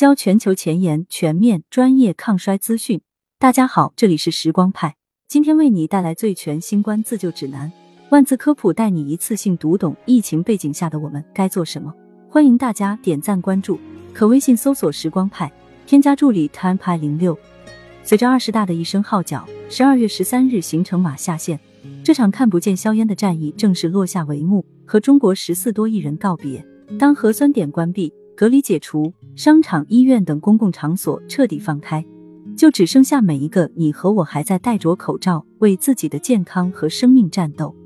焦全球前沿、全面、专业抗衰资讯。大家好，这里是时光派，今天为你带来最全新冠自救指南，万字科普带你一次性读懂疫情背景下的我们该做什么。欢迎大家点赞关注，可微信搜索“时光派”，添加助理 time 派零六。随着二十大的一声号角，十二月十三日行程码下线，这场看不见硝烟的战役正式落下帷幕，和中国十四多亿人告别。当核酸点关闭。隔离解除，商场、医院等公共场所彻底放开，就只剩下每一个你和我还在戴着口罩，为自己的健康和生命战斗。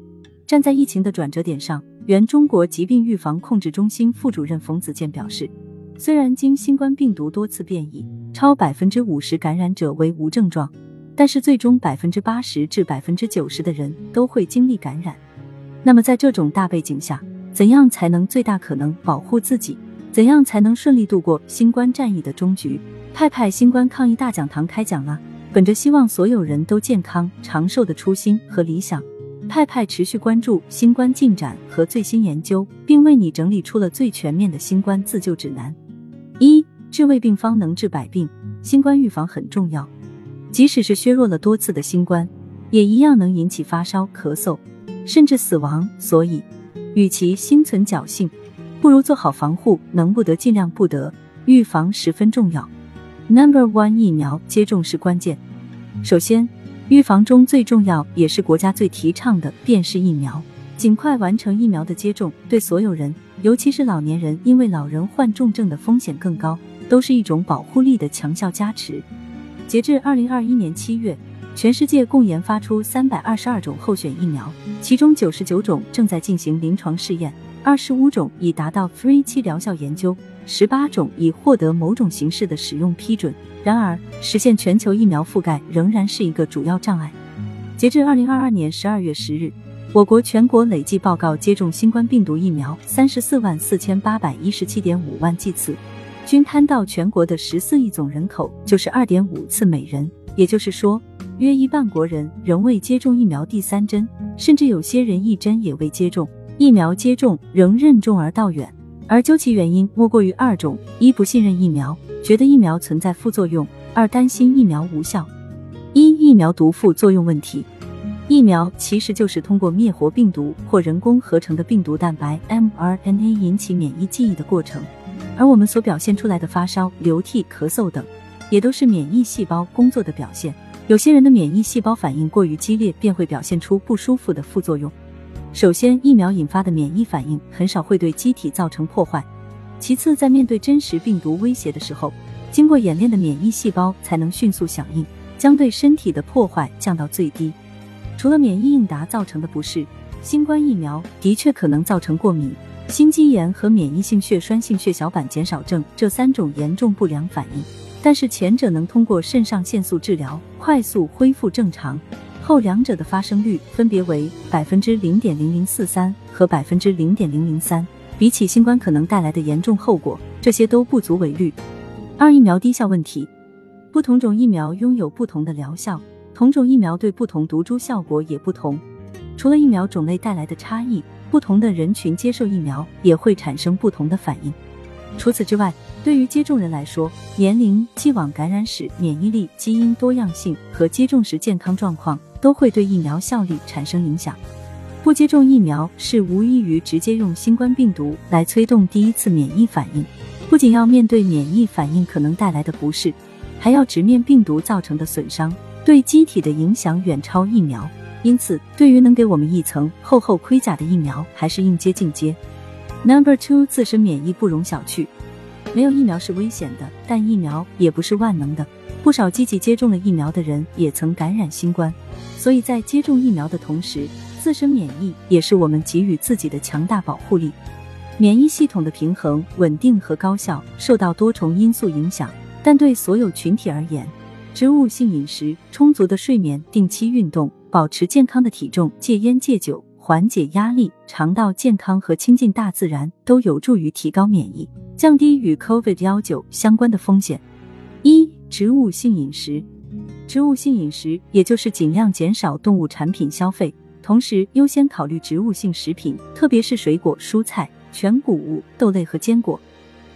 站在疫情的转折点上，原中国疾病预防控制中心副主任冯子健表示，虽然经新冠病毒多次变异，超百分之五十感染者为无症状，但是最终百分之八十至百分之九十的人都会经历感染。那么在这种大背景下，怎样才能最大可能保护自己？怎样才能顺利度过新冠战役的终局？派派新冠抗疫大讲堂开讲了！本着希望所有人都健康长寿的初心和理想，派派持续关注新冠进展和最新研究，并为你整理出了最全面的新冠自救指南。一治未病方能治百病，新冠预防很重要。即使是削弱了多次的新冠，也一样能引起发烧、咳嗽，甚至死亡。所以，与其心存侥幸。不如做好防护，能不得尽量不得，预防十分重要。Number one，疫苗接种是关键。首先，预防中最重要也是国家最提倡的便是疫苗。尽快完成疫苗的接种，对所有人，尤其是老年人，因为老人患重症的风险更高，都是一种保护力的强效加持。截至二零二一年七月，全世界共研发出三百二十二种候选疫苗，其中九十九种正在进行临床试验。二十五种已达到 Free 期疗效研究，十八种已获得某种形式的使用批准。然而，实现全球疫苗覆盖仍然是一个主要障碍。截至二零二二年十二月十日，我国全国累计报告接种新冠病毒疫苗三十四万四千八百一十七点五万剂次，均摊到全国的十四亿总人口，就是二点五次每人。也就是说，约一半国人仍未接种疫苗第三针，甚至有些人一针也未接种。疫苗接种仍任重而道远，而究其原因，莫过于二种：一不信任疫苗，觉得疫苗存在副作用；二担心疫苗无效。一、疫苗毒副作用问题。疫苗其实就是通过灭活病毒或人工合成的病毒蛋白 mRNA 引起免疫记忆的过程，而我们所表现出来的发烧、流涕、咳嗽等，也都是免疫细胞工作的表现。有些人的免疫细胞反应过于激烈，便会表现出不舒服的副作用。首先，疫苗引发的免疫反应很少会对机体造成破坏。其次，在面对真实病毒威胁的时候，经过演练的免疫细胞才能迅速响应，将对身体的破坏降到最低。除了免疫应答造成的不适，新冠疫苗的确可能造成过敏、心肌炎和免疫性血栓性血小板减少症这三种严重不良反应。但是前者能通过肾上腺素治疗快速恢复正常。后两者的发生率分别为百分之零点零零四三和百分之零点零零三，比起新冠可能带来的严重后果，这些都不足为虑。二、疫苗低效问题，不同种疫苗拥有不同的疗效，同种疫苗对不同毒株效果也不同。除了疫苗种类带来的差异，不同的人群接受疫苗也会产生不同的反应。除此之外，对于接种人来说，年龄、既往感染史、免疫力、基因多样性和接种时健康状况。都会对疫苗效力产生影响。不接种疫苗是无异于直接用新冠病毒来催动第一次免疫反应，不仅要面对免疫反应可能带来的不适，还要直面病毒造成的损伤，对机体的影响远超疫苗。因此，对于能给我们一层厚厚盔甲的疫苗，还是应接尽接。Number two，自身免疫不容小觑。没有疫苗是危险的，但疫苗也不是万能的。不少积极接种了疫苗的人也曾感染新冠。所以在接种疫苗的同时，自身免疫也是我们给予自己的强大保护力。免疫系统的平衡、稳定和高效受到多重因素影响，但对所有群体而言，植物性饮食、充足的睡眠、定期运动、保持健康的体重、戒烟戒酒、缓解压力、肠道健康和亲近大自然，都有助于提高免疫，降低与 COVID 幺九相关的风险。一、植物性饮食。植物性饮食，也就是尽量减少动物产品消费，同时优先考虑植物性食品，特别是水果、蔬菜、全谷物、豆类和坚果。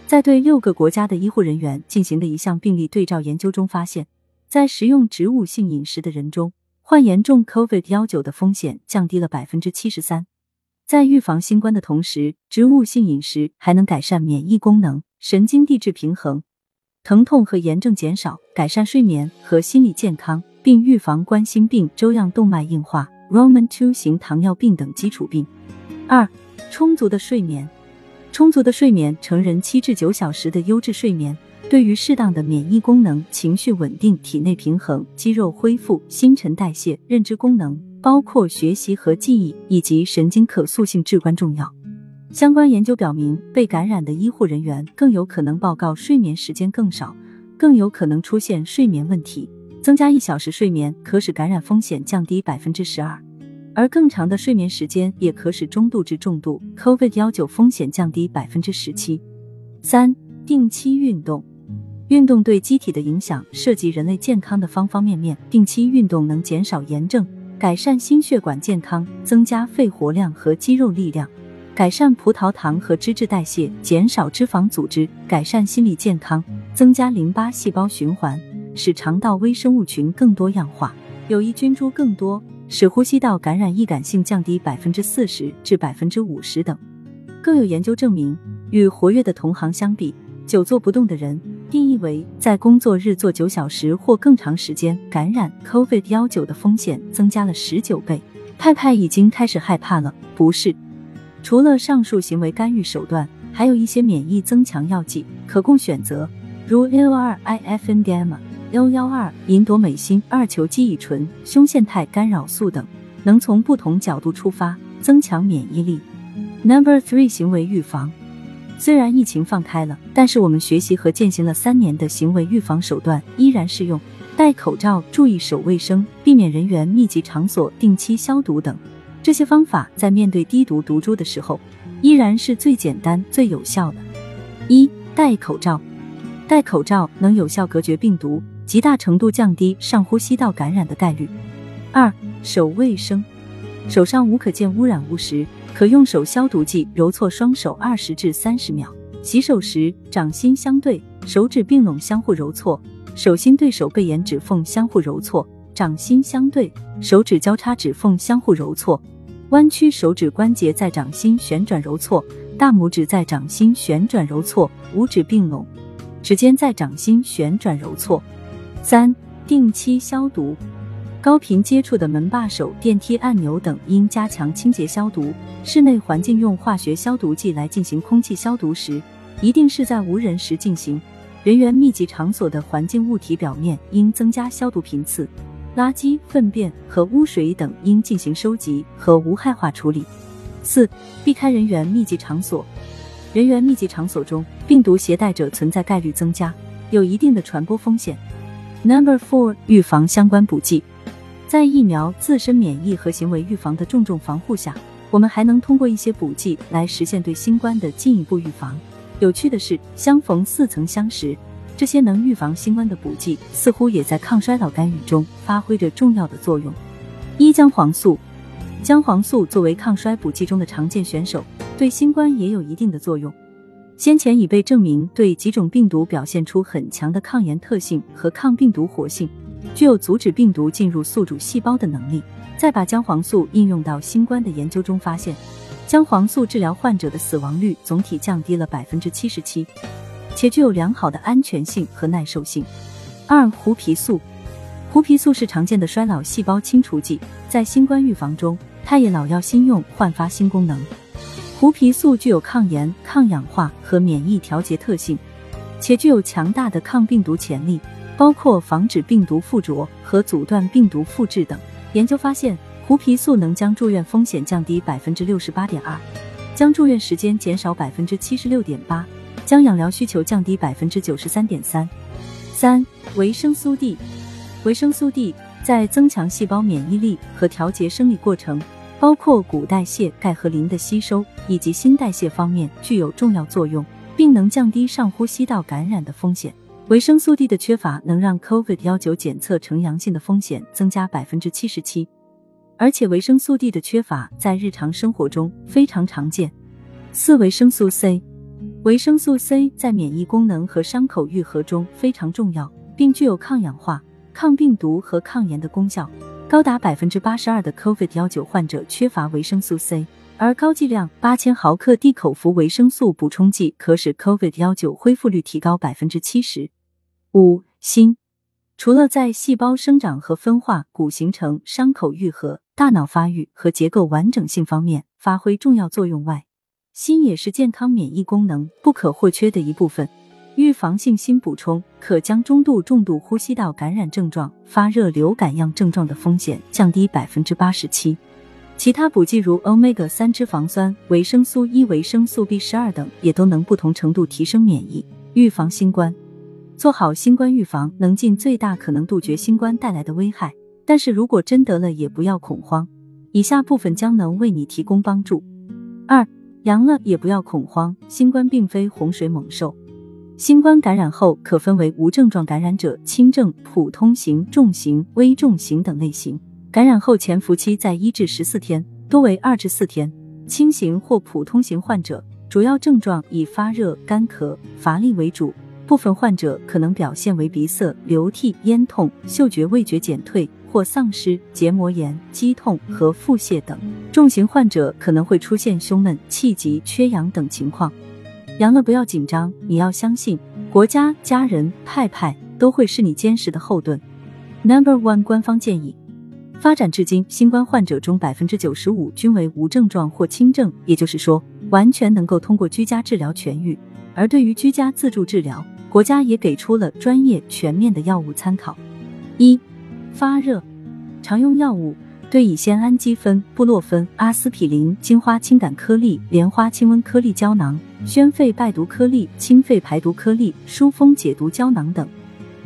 在对六个国家的医护人员进行的一项病例对照研究中发现，在食用植物性饮食的人中，患严重 COVID 幺九的风险降低了百分之七十三。在预防新冠的同时，植物性饮食还能改善免疫功能、神经递质平衡、疼痛和炎症减少、改善睡眠和心理健康，并预防冠心病、粥样动脉硬化、Roman two 型糖尿病等基础病。二、充足的睡眠。充足的睡眠，成人七至九小时的优质睡眠，对于适当的免疫功能、情绪稳定、体内平衡、肌肉恢复、新陈代谢、认知功能，包括学习和记忆以及神经可塑性至关重要。相关研究表明，被感染的医护人员更有可能报告睡眠时间更少，更有可能出现睡眠问题。增加一小时睡眠，可使感染风险降低百分之十二。而更长的睡眠时间也可使中度至重度 COVID 幺九风险降低百分之十七。三、定期运动，运动对机体的影响涉及人类健康的方方面面。定期运动能减少炎症，改善心血管健康，增加肺活量和肌肉力量，改善葡萄糖和脂质代谢，减少脂肪组织，改善心理健康，增加淋巴细胞循环，使肠道微生物群更多样化，有益菌株更多。使呼吸道感染易感性降低百分之四十至百分之五十等。更有研究证明，与活跃的同行相比，久坐不动的人定义为在工作日坐九小时或更长时间，感染 COVID 幺九的风险增加了十九倍。派派已经开始害怕了，不是？除了上述行为干预手段，还有一些免疫增强药剂可供选择，如 L 二 IFNDM。L 幺二银朵美辛二球基乙醇、胸腺肽干扰素等，能从不同角度出发增强免疫力。Number three，行为预防。虽然疫情放开了，但是我们学习和践行了三年的行为预防手段依然适用：戴口罩、注意手卫生、避免人员密集场所、定期消毒等。这些方法在面对低毒毒株的时候，依然是最简单、最有效的。一、戴口罩。戴口罩能有效隔绝病毒。极大程度降低上呼吸道感染的概率。二、手卫生，手上无可见污染物时，可用手消毒剂揉搓双手二十至三十秒。洗手时，掌心相对，手指并拢相互揉搓，手心对手背沿指缝相互揉搓，掌心相对，手指交叉指缝相互揉搓，弯曲手指关节在掌心旋转揉搓，大拇指在掌心旋转揉搓，五指并拢，指尖在掌心旋转揉搓。三、定期消毒，高频接触的门把手、电梯按钮等应加强清洁消毒。室内环境用化学消毒剂来进行空气消毒时，一定是在无人时进行。人员密集场所的环境物体表面应增加消毒频次。垃圾、粪便和污水等应进行收集和无害化处理。四、避开人员密集场所。人员密集场所中，病毒携带者存在概率增加，有一定的传播风险。Number four，预防相关补剂，在疫苗、自身免疫和行为预防的重重防护下，我们还能通过一些补剂来实现对新冠的进一步预防。有趣的是，相逢似曾相识，这些能预防新冠的补剂似乎也在抗衰老干预中发挥着重要的作用。一、姜黄素，姜黄素作为抗衰补剂中的常见选手，对新冠也有一定的作用。先前已被证明对几种病毒表现出很强的抗炎特性和抗病毒活性，具有阻止病毒进入宿主细胞的能力。再把姜黄素应用到新冠的研究中，发现姜黄素治疗患者的死亡率总体降低了百分之七十七，且具有良好的安全性和耐受性。二、胡皮素，胡皮素是常见的衰老细胞清除剂，在新冠预防中，它也老药新用，焕发新功能。胡皮素具有抗炎、抗氧化和免疫调节特性，且具有强大的抗病毒潜力，包括防止病毒附着和阻断病毒复制等。研究发现，胡皮素能将住院风险降低百分之六十八点二，将住院时间减少百分之七十六点八，将养疗需求降低百分之九十三点三。三、维生素 D，维生素 D 在增强细胞免疫力和调节生理过程。包括骨代谢、钙和磷的吸收以及新代谢方面具有重要作用，并能降低上呼吸道感染的风险。维生素 D 的缺乏能让 COVID 幺九检测呈阳性的风险增加百分之七十七，而且维生素 D 的缺乏在日常生活中非常常见。四、维生素 C，维生素 C 在免疫功能和伤口愈合中非常重要，并具有抗氧化、抗病毒和抗炎的功效。高达百分之八十二的 COVID-19 患者缺乏维生素 C，而高剂量八千毫克地口服维生素补充剂可使 COVID-19 恢复率提高百分之七十。五、锌除了在细胞生长和分化、骨形成、伤口愈合、大脑发育和结构完整性方面发挥重要作用外，锌也是健康免疫功能不可或缺的一部分。预防性锌补充可将中度、重度呼吸道感染症状、发热、流感样症状的风险降低百分之八十七。其他补剂如 omega 三脂肪酸、维生素 E、维生素 B 十二等，也都能不同程度提升免疫，预防新冠。做好新冠预防，能尽最大可能杜绝新冠带来的危害。但是如果真得了，也不要恐慌。以下部分将能为你提供帮助。二。阳了也不要恐慌，新冠并非洪水猛兽。新冠感染后可分为无症状感染者、轻症、普通型、重型、危重型等类型。感染后潜伏期在一至十四天，多为二至四天。轻型或普通型患者主要症状以发热、干咳、乏力为主，部分患者可能表现为鼻塞、流涕、咽痛、嗅觉味觉减退。或丧失、结膜炎、肌痛和腹泻等，重型患者可能会出现胸闷、气急、缺氧等情况。阳了不要紧张，你要相信国家、家人、派派都会是你坚实的后盾。Number one 官方建议：发展至今，新冠患者中百分之九十五均为无症状或轻症，也就是说，完全能够通过居家治疗痊愈。而对于居家自助治疗，国家也给出了专业全面的药物参考。一发热，常用药物对乙酰氨基酚、布洛芬、阿司匹林、金花清感颗粒、莲花清瘟颗粒胶囊、宣肺败毒颗粒、清肺排毒颗粒、疏风解毒胶囊等。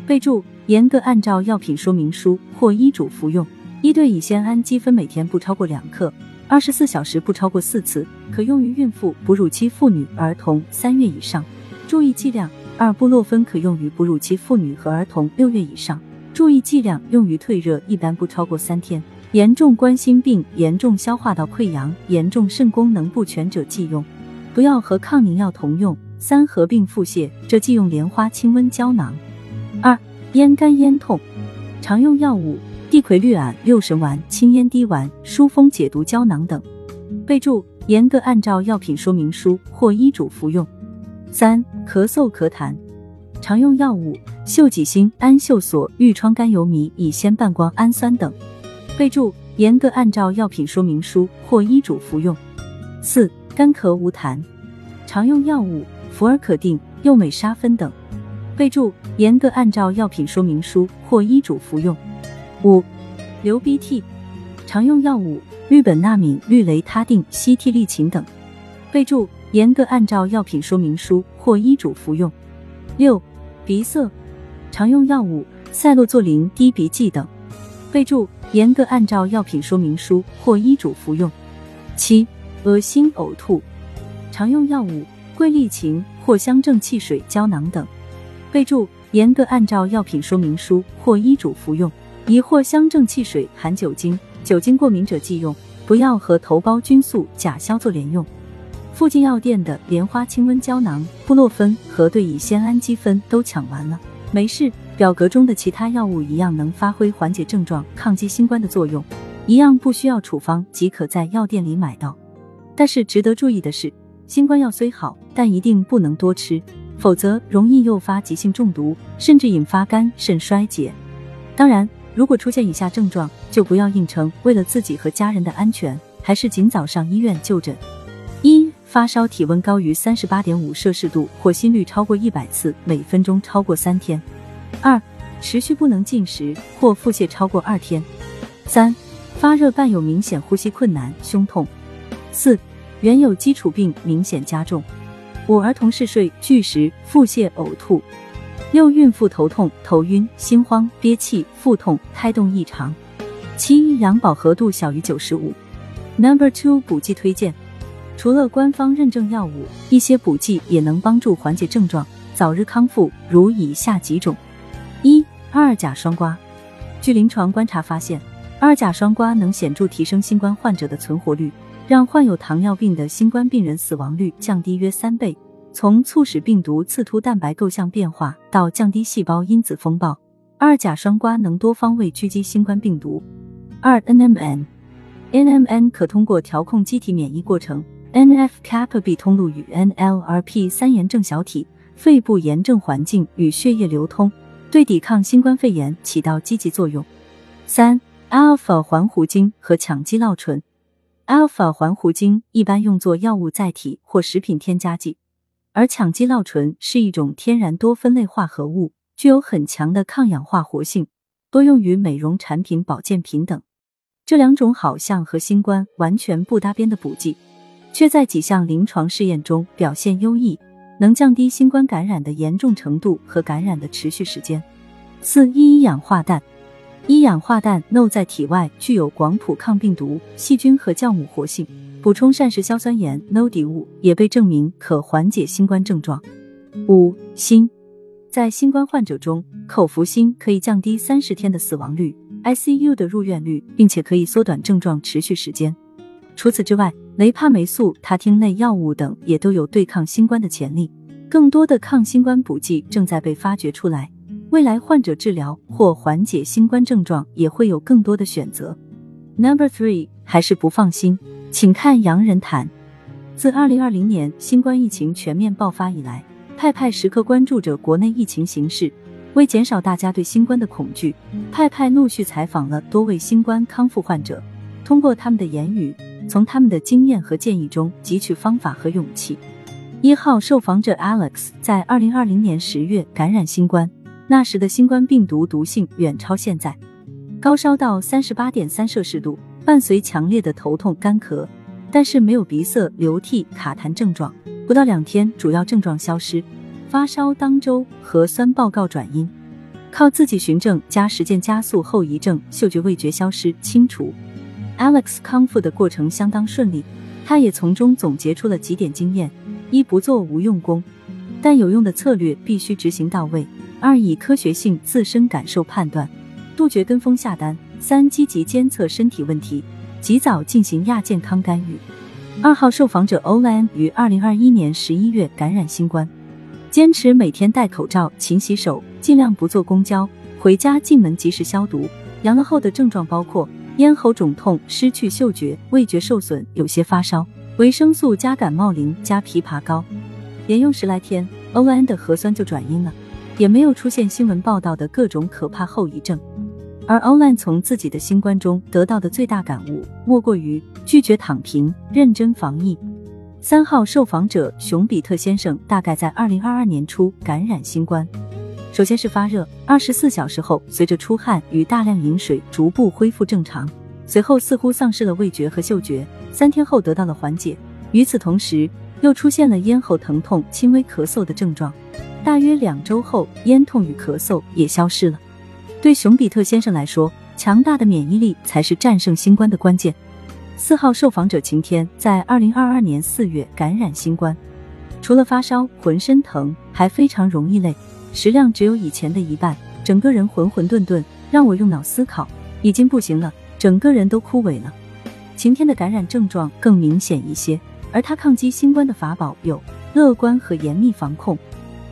备注：严格按照药品说明书或医嘱服用。一对乙酰氨基酚每天不超过两克，二十四小时不超过四次，可用于孕妇、哺乳期妇女、儿童三月以上。注意剂量：二布洛芬可用于哺乳期妇女和儿童六月以上。注意剂量用于退热，一般不超过三天。严重冠心病、严重消化道溃疡、严重肾功能不全者忌用，不要和抗凝药同用。三合并腹泻，这忌用莲花清瘟胶囊。二咽干咽痛，常用药物地葵氯铵、六神丸、清咽滴丸、疏风解毒胶囊等。备注：严格按照药品说明书或医嘱服用。三咳嗽咳痰。常用药物：溴己辛、氨溴索、愈疮甘油醚、乙酰半胱氨酸等。备注：严格按照药品说明书或医嘱服用。四、干咳无痰，常用药物：福尔可定、右美沙芬等。备注：严格按照药品说明书或医嘱服用。五、流鼻涕，常用药物：氯苯那敏、氯雷他定、西替利嗪等。备注：严格按照药品说明书或医嘱服用。六。鼻塞，常用药物赛洛唑林滴鼻剂等。备注：严格按照药品说明书或医嘱服用。七、恶心呕吐，常用药物桂利嗪、藿香正气水胶囊等。备注：严格按照药品说明书或医嘱服用。一藿香正气水含酒精，酒精过敏者忌用，不要和头孢菌素、甲硝唑连用。附近药店的莲花清瘟胶囊、布洛芬和对乙酰氨基酚都抢完了。没事，表格中的其他药物一样能发挥缓解症状、抗击新冠的作用，一样不需要处方即可在药店里买到。但是值得注意的是，新冠药虽好，但一定不能多吃，否则容易诱发急性中毒，甚至引发肝肾衰竭。当然，如果出现以下症状，就不要硬撑，为了自己和家人的安全，还是尽早上医院就诊。发烧，体温高于三十八点五摄氏度或心率超过一百次每分钟超过三天；二持续不能进食或腹泻超过二天；三发热伴有明显呼吸困难、胸痛；四原有基础病明显加重；五儿童嗜睡、拒食、腹泻、呕吐；六孕妇头痛、头晕、心慌、憋气、腹痛、胎动异常；七氧饱和度小于九十五。Number two 补剂推荐。除了官方认证药物，一些补剂也能帮助缓解症状、早日康复，如以下几种：一、二甲双胍。据临床观察发现，二甲双胍能显著提升新冠患者的存活率，让患有糖尿病的新冠病人死亡率降低约三倍。从促使病毒刺突蛋白构象变化到降低细胞因子风暴。二甲双胍能多方位狙击新冠病毒。二 NMN，NMN 可通过调控机体免疫过程，NF-kappa B 通路与 NLRP 三炎症小体、肺部炎症环境与血液流通，对抵抗新冠肺炎起到积极作用。三 Alpha 环弧精和羟基酪醇，Alpha 环弧精一般用作药物载体或食品添加剂，而羟基酪醇是一种天然多酚类化合物。具有很强的抗氧化活性，多用于美容产品、保健品等。这两种好像和新冠完全不搭边的补剂，却在几项临床试验中表现优异，能降低新冠感染的严重程度和感染的持续时间。四一氧化氮，一氧化氮 No 在体外具有广谱抗病毒、细菌和酵母活性，补充膳食硝酸盐 No 底物也被证明可缓解新冠症状。五锌。在新冠患者中，口服锌可以降低三十天的死亡率、ICU 的入院率，并且可以缩短症状持续时间。除此之外，雷帕霉素、他汀类药物等也都有对抗新冠的潜力。更多的抗新冠补剂正在被发掘出来，未来患者治疗或缓解新冠症状也会有更多的选择。Number three，还是不放心，请看洋人谈。自二零二零年新冠疫情全面爆发以来。派派时刻关注着国内疫情形势，为减少大家对新冠的恐惧，派派陆续采访了多位新冠康复患者，通过他们的言语，从他们的经验和建议中汲取方法和勇气。一号受访者 Alex 在二零二零年十月感染新冠，那时的新冠病毒毒性远超现在，高烧到三十八点三摄氏度，伴随强烈的头痛干咳，但是没有鼻塞、流涕、卡痰症状。不到两天，主要症状消失，发烧当周，核酸报告转阴，靠自己循证加实践加速后遗症，嗅觉味觉消失清除。Alex 康复的过程相当顺利，他也从中总结出了几点经验：一不做无用功，但有用的策略必须执行到位；二以科学性自身感受判断，杜绝跟风下单；三积极监测身体问题，及早进行亚健康干预。二号受访者 Olan 于二零二一年十一月感染新冠，坚持每天戴口罩、勤洗手，尽量不坐公交，回家进门及时消毒。阳了后的症状包括咽喉肿痛、失去嗅觉、味觉受损、有些发烧，维生素加感冒灵加枇杷膏，连用十来天，Olan 的核酸就转阴了，也没有出现新闻报道的各种可怕后遗症。而 Online 从自己的新冠中得到的最大感悟，莫过于拒绝躺平，认真防疫。三号受访者熊比特先生大概在二零二二年初感染新冠，首先是发热，二十四小时后随着出汗与大量饮水逐步恢复正常，随后似乎丧失了味觉和嗅觉，三天后得到了缓解。与此同时，又出现了咽喉疼痛、轻微咳嗽的症状，大约两周后，咽痛与咳嗽也消失了。对熊比特先生来说，强大的免疫力才是战胜新冠的关键。四号受访者晴天在二零二二年四月感染新冠，除了发烧、浑身疼，还非常容易累，食量只有以前的一半，整个人浑浑沌沌，让我用脑思考，已经不行了，整个人都枯萎了。晴天的感染症状更明显一些，而他抗击新冠的法宝有乐观和严密防控。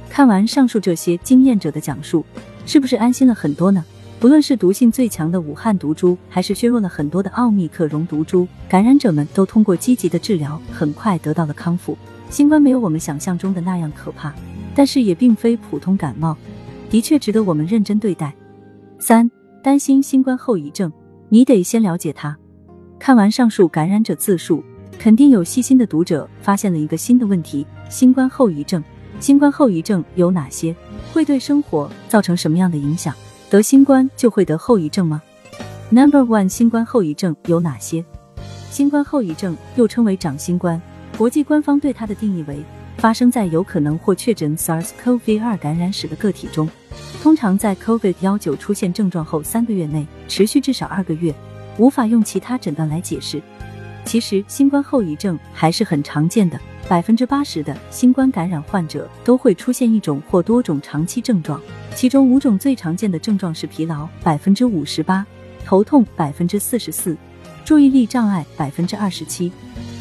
看完上述这些经验者的讲述。是不是安心了很多呢？不论是毒性最强的武汉毒株，还是削弱了很多的奥密克戎毒株，感染者们都通过积极的治疗，很快得到了康复。新冠没有我们想象中的那样可怕，但是也并非普通感冒，的确值得我们认真对待。三、担心新冠后遗症，你得先了解它。看完上述感染者自述，肯定有细心的读者发现了一个新的问题：新冠后遗症。新冠后遗症有哪些？会对生活造成什么样的影响？得新冠就会得后遗症吗？Number one，新冠后遗症有哪些？新冠后遗症又称为长新冠，国际官方对它的定义为发生在有可能或确诊 SARS-CoV-2 感染史的个体中，通常在 COVID-19 出现症状后三个月内持续至少二个月，无法用其他诊断来解释。其实，新冠后遗症还是很常见的。百分之八十的新冠感染患者都会出现一种或多种长期症状，其中五种最常见的症状是疲劳百分之五十八、头痛百分之四十四、注意力障碍百分之二十七、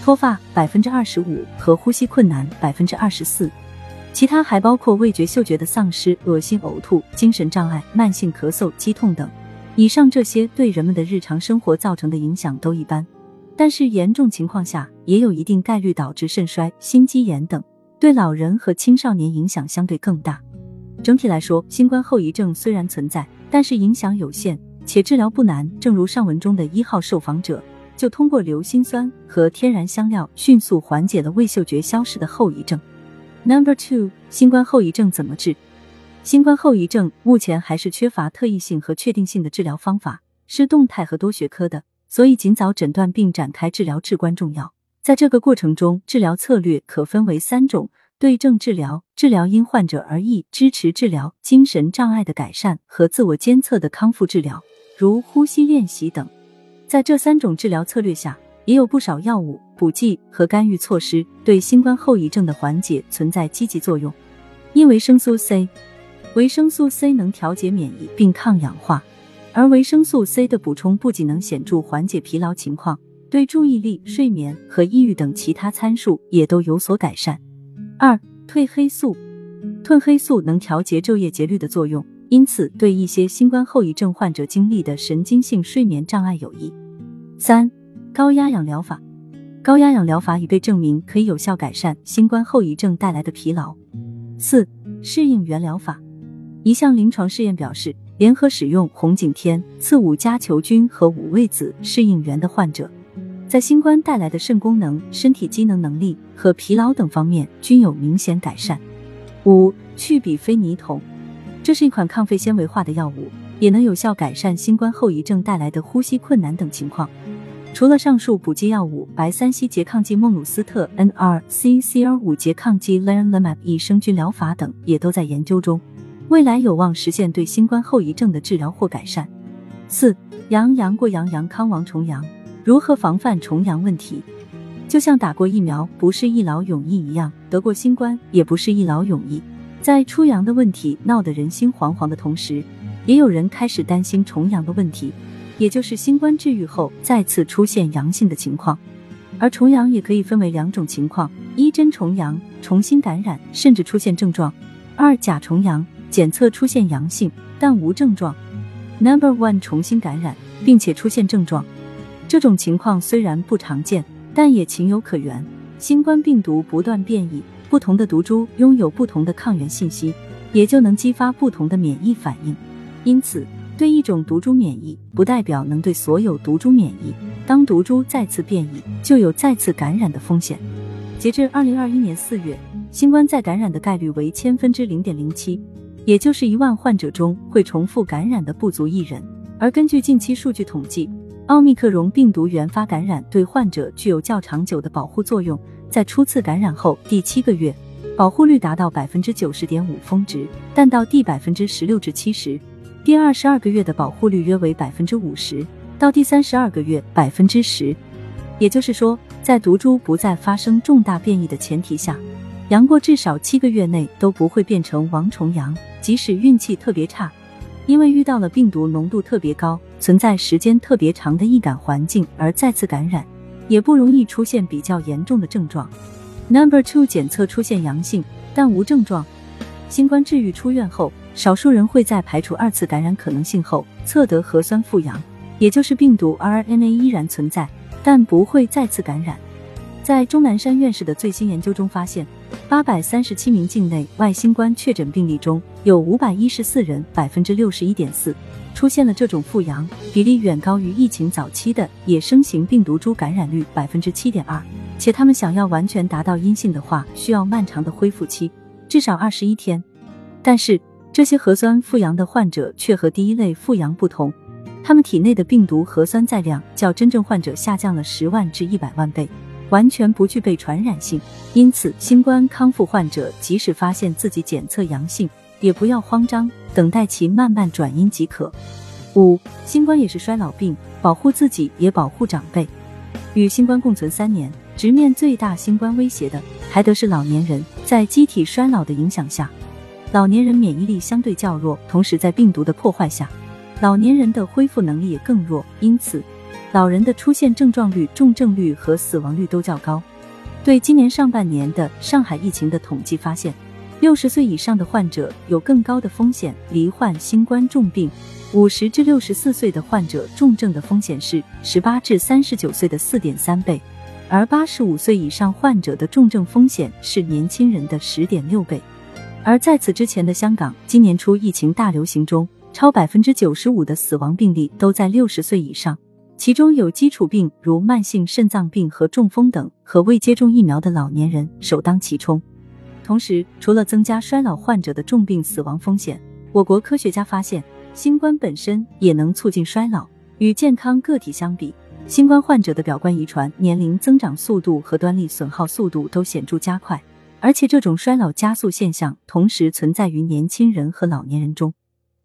脱发百分之二十五和呼吸困难百分之二十四。其他还包括味觉、嗅觉的丧失、恶心、呕吐、精神障碍、慢性咳嗽、肌痛等。以上这些对人们的日常生活造成的影响都一般，但是严重情况下也有一定概率导致肾衰、心肌炎等，对老人和青少年影响相对更大。整体来说，新冠后遗症虽然存在，但是影响有限，且治疗不难。正如上文中的一号受访者，就通过硫辛酸和天然香料迅速缓解了味嗅觉消失的后遗症。Number two，新冠后遗症怎么治？新冠后遗症目前还是缺乏特异性和确定性的治疗方法，是动态和多学科的，所以尽早诊断并展开治疗至关重要。在这个过程中，治疗策略可分为三种：对症治疗、治疗因患者而异、支持治疗、精神障碍的改善和自我监测的康复治疗，如呼吸练习等。在这三种治疗策略下，也有不少药物。补剂和干预措施对新冠后遗症的缓解存在积极作用。因维生素 C，维生素 C 能调节免疫并抗氧化，而维生素 C 的补充不仅能显著缓解疲劳情况，对注意力、睡眠和抑郁等其他参数也都有所改善。二、褪黑素，褪黑素能调节昼夜节律的作用，因此对一些新冠后遗症患者经历的神经性睡眠障碍有益。三、高压氧疗法。高压氧疗法已被证明可以有效改善新冠后遗症带来的疲劳。四、适应原疗法，一项临床试验表示，联合使用红景天、次五加球菌和五味子适应原的患者，在新冠带来的肾功能、身体机能能力和疲劳等方面均有明显改善。五、去比非尼酮，这是一款抗肺纤维化的药物，也能有效改善新冠后遗症带来的呼吸困难等情况。除了上述补剂药物，白三烯拮抗剂孟鲁斯特 （NR）、CCR 五拮抗剂 Leronlimab 益生菌疗法等也都在研究中，未来有望实现对新冠后遗症的治疗或改善。四、阳阳过阳阳康王重阳，如何防范重阳问题？就像打过疫苗不是一劳永逸一样，得过新冠也不是一劳永逸。在出阳的问题闹得人心惶惶的同时，也有人开始担心重阳的问题。也就是新冠治愈后再次出现阳性的情况，而重阳也可以分为两种情况：一真重阳，重新感染甚至出现症状；二假重阳，检测出现阳性但无症状。Number one，重新感染并且出现症状，这种情况虽然不常见，但也情有可原。新冠病毒不断变异，不同的毒株拥有不同的抗原信息，也就能激发不同的免疫反应，因此。对一种毒株免疫，不代表能对所有毒株免疫。当毒株再次变异，就有再次感染的风险。截至二零二一年四月，新冠再感染的概率为千分之零点零七，也就是一万患者中会重复感染的不足一人。而根据近期数据统计，奥密克戎病毒原发感染对患者具有较长久的保护作用，在初次感染后第七个月，保护率达到百分之九十点五峰值，但到第百分之十六至七十。第二十二个月的保护率约为百分之五十，到第三十二个月百分之十。也就是说，在毒株不再发生重大变异的前提下，阳过至少七个月内都不会变成王重阳。即使运气特别差，因为遇到了病毒浓度特别高、存在时间特别长的易感环境而再次感染，也不容易出现比较严重的症状。Number two，检测出现阳性但无症状，新冠治愈出院后。少数人会在排除二次感染可能性后测得核酸复阳，也就是病毒 RNA 依然存在，但不会再次感染。在钟南山院士的最新研究中发现，八百三十七名境内外新冠确诊病例中有五百一十四人（百分之六十一点四）出现了这种复阳，比例远高于疫情早期的野生型病毒株感染率百分之七点二。且他们想要完全达到阴性的话，需要漫长的恢复期，至少二十一天。但是。这些核酸复阳的患者却和第一类复阳不同，他们体内的病毒核酸载量较真正患者下降了十万至一百万倍，完全不具备传染性。因此，新冠康复患者即使发现自己检测阳性，也不要慌张，等待其慢慢转阴即可。五，新冠也是衰老病，保护自己也保护长辈。与新冠共存三年，直面最大新冠威胁的还得是老年人，在机体衰老的影响下。老年人免疫力相对较弱，同时在病毒的破坏下，老年人的恢复能力也更弱，因此，老人的出现症状率、重症率和死亡率都较高。对今年上半年的上海疫情的统计发现，六十岁以上的患者有更高的风险罹患新冠重病，五十至六十四岁的患者重症的风险是十八至三十九岁的四点三倍，而八十五岁以上患者的重症风险是年轻人的十点六倍。而在此之前的香港，今年初疫情大流行中，超百分之九十五的死亡病例都在六十岁以上，其中有基础病如慢性肾脏病和中风等，和未接种疫苗的老年人首当其冲。同时，除了增加衰老患者的重病死亡风险，我国科学家发现，新冠本身也能促进衰老。与健康个体相比，新冠患者的表观遗传年龄增长速度和端粒损耗速度都显著加快，而且这种衰老加速现象同时存在于年轻人和老年人中。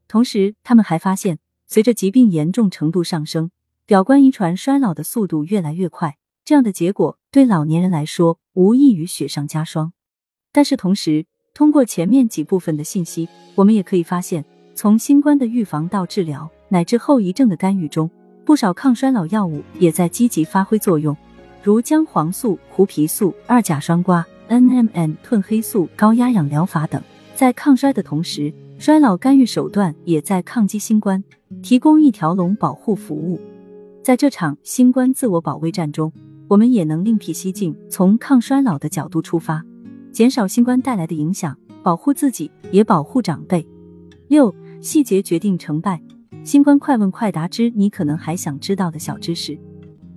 同时，他们还发现，随着疾病严重程度上升，表观遗传衰老的速度越来越快。这样的结果对老年人来说，无异于雪上加霜。但是同时，通过前面几部分的信息，我们也可以发现，从新冠的预防到治疗，乃至后遗症的干预中，不少抗衰老药物也在积极发挥作用，如姜黄素、胡皮素、二甲双胍、NMN、褪黑素、高压氧疗法等。在抗衰的同时，衰老干预手段也在抗击新冠，提供一条龙保护服务。在这场新冠自我保卫战中，我们也能另辟蹊径，从抗衰老的角度出发。减少新冠带来的影响，保护自己，也保护长辈。六细节决定成败。新冠快问快答之你可能还想知道的小知识。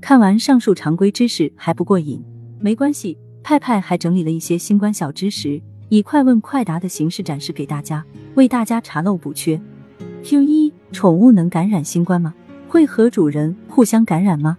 看完上述常规知识还不过瘾？没关系，派派还整理了一些新冠小知识，以快问快答的形式展示给大家，为大家查漏补缺。Q 一：宠物能感染新冠吗？会和主人互相感染吗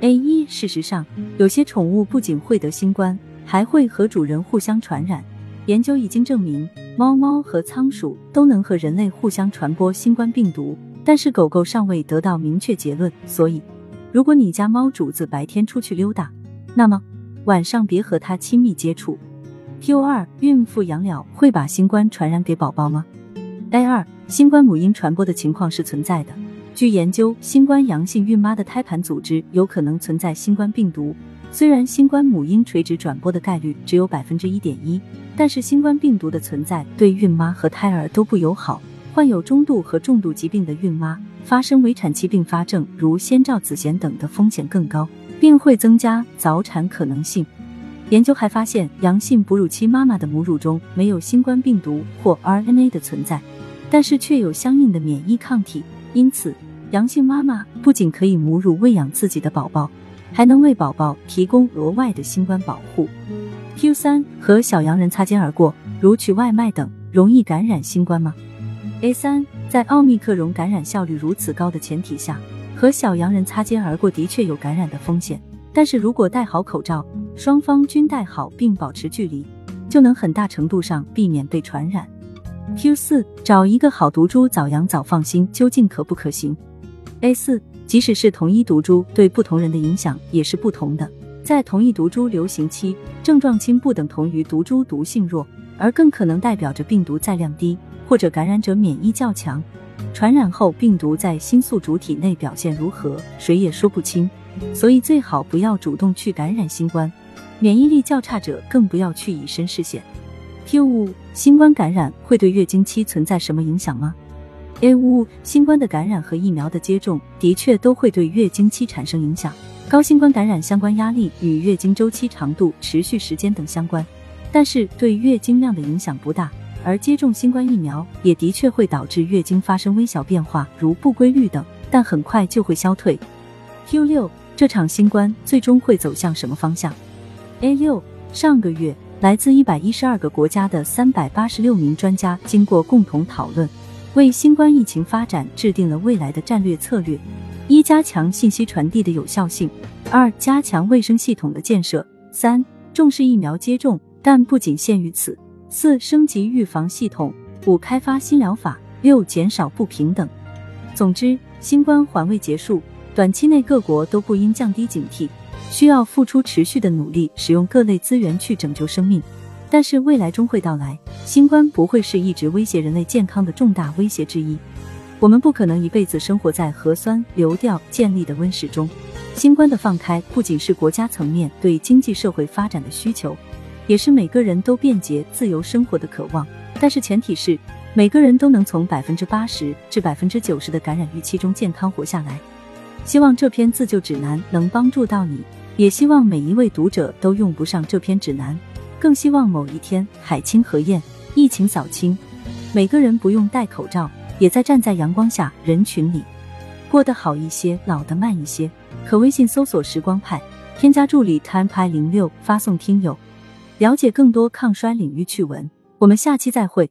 ？A 一：事实上，有些宠物不仅会得新冠。还会和主人互相传染。研究已经证明，猫猫和仓鼠都能和人类互相传播新冠病毒，但是狗狗尚未得到明确结论。所以，如果你家猫主子白天出去溜达，那么晚上别和它亲密接触。Q 二，孕妇养了会把新冠传染给宝宝吗？A 二，新冠母婴传播的情况是存在的。据研究，新冠阳性孕妈的胎盘组织有可能存在新冠病毒。虽然新冠母婴垂直转播的概率只有百分之一点一，但是新冠病毒的存在对孕妈和胎儿都不友好。患有中度和重度疾病的孕妈发生围产期并发症，如先兆子痫等的风险更高，并会增加早产可能性。研究还发现，阳性哺乳期妈妈的母乳中没有新冠病毒或 RNA 的存在，但是却有相应的免疫抗体。因此，阳性妈妈不仅可以母乳喂养自己的宝宝。还能为宝宝提供额外的新冠保护。Q 三和小洋人擦肩而过，如取外卖等，容易感染新冠吗？A 三在奥密克戎感染效率如此高的前提下，和小洋人擦肩而过的确有感染的风险。但是如果戴好口罩，双方均戴好并保持距离，就能很大程度上避免被传染。Q 四找一个好毒株早阳早放心，究竟可不可行？A 四。即使是同一毒株，对不同人的影响也是不同的。在同一毒株流行期，症状轻不等同于毒株毒性弱，而更可能代表着病毒载量低，或者感染者免疫较强。传染后，病毒在新宿主体内表现如何，谁也说不清。所以最好不要主动去感染新冠，免疫力较差者更不要去以身试险。Q 五，新冠感染会对月经期存在什么影响吗？A 五新冠的感染和疫苗的接种的确都会对月经期产生影响。高新冠感染相关压力与月经周期长度、持续时间等相关，但是对月经量的影响不大。而接种新冠疫苗也的确会导致月经发生微小变化，如不规律等，但很快就会消退。Q 六这场新冠最终会走向什么方向？A 六上个月，来自一百一十二个国家的三百八十六名专家经过共同讨论。为新冠疫情发展制定了未来的战略策略：一、加强信息传递的有效性；二、加强卫生系统的建设；三、重视疫苗接种，但不仅限于此；四、升级预防系统；五、开发新疗法；六、减少不平等。总之，新冠还未结束，短期内各国都不应降低警惕，需要付出持续的努力，使用各类资源去拯救生命。但是未来终会到来，新冠不会是一直威胁人类健康的重大威胁之一。我们不可能一辈子生活在核酸流调建立的温室中。新冠的放开不仅是国家层面对经济社会发展的需求，也是每个人都便捷自由生活的渴望。但是前提是每个人都能从百分之八十至百分之九十的感染预期中健康活下来。希望这篇自救指南能帮助到你，也希望每一位读者都用不上这篇指南。更希望某一天海清河晏，疫情扫清，每个人不用戴口罩，也在站在阳光下人群里过得好一些，老得慢一些。可微信搜索“时光派”，添加助理 time 派零六，发送听友，了解更多抗衰领域趣闻。我们下期再会。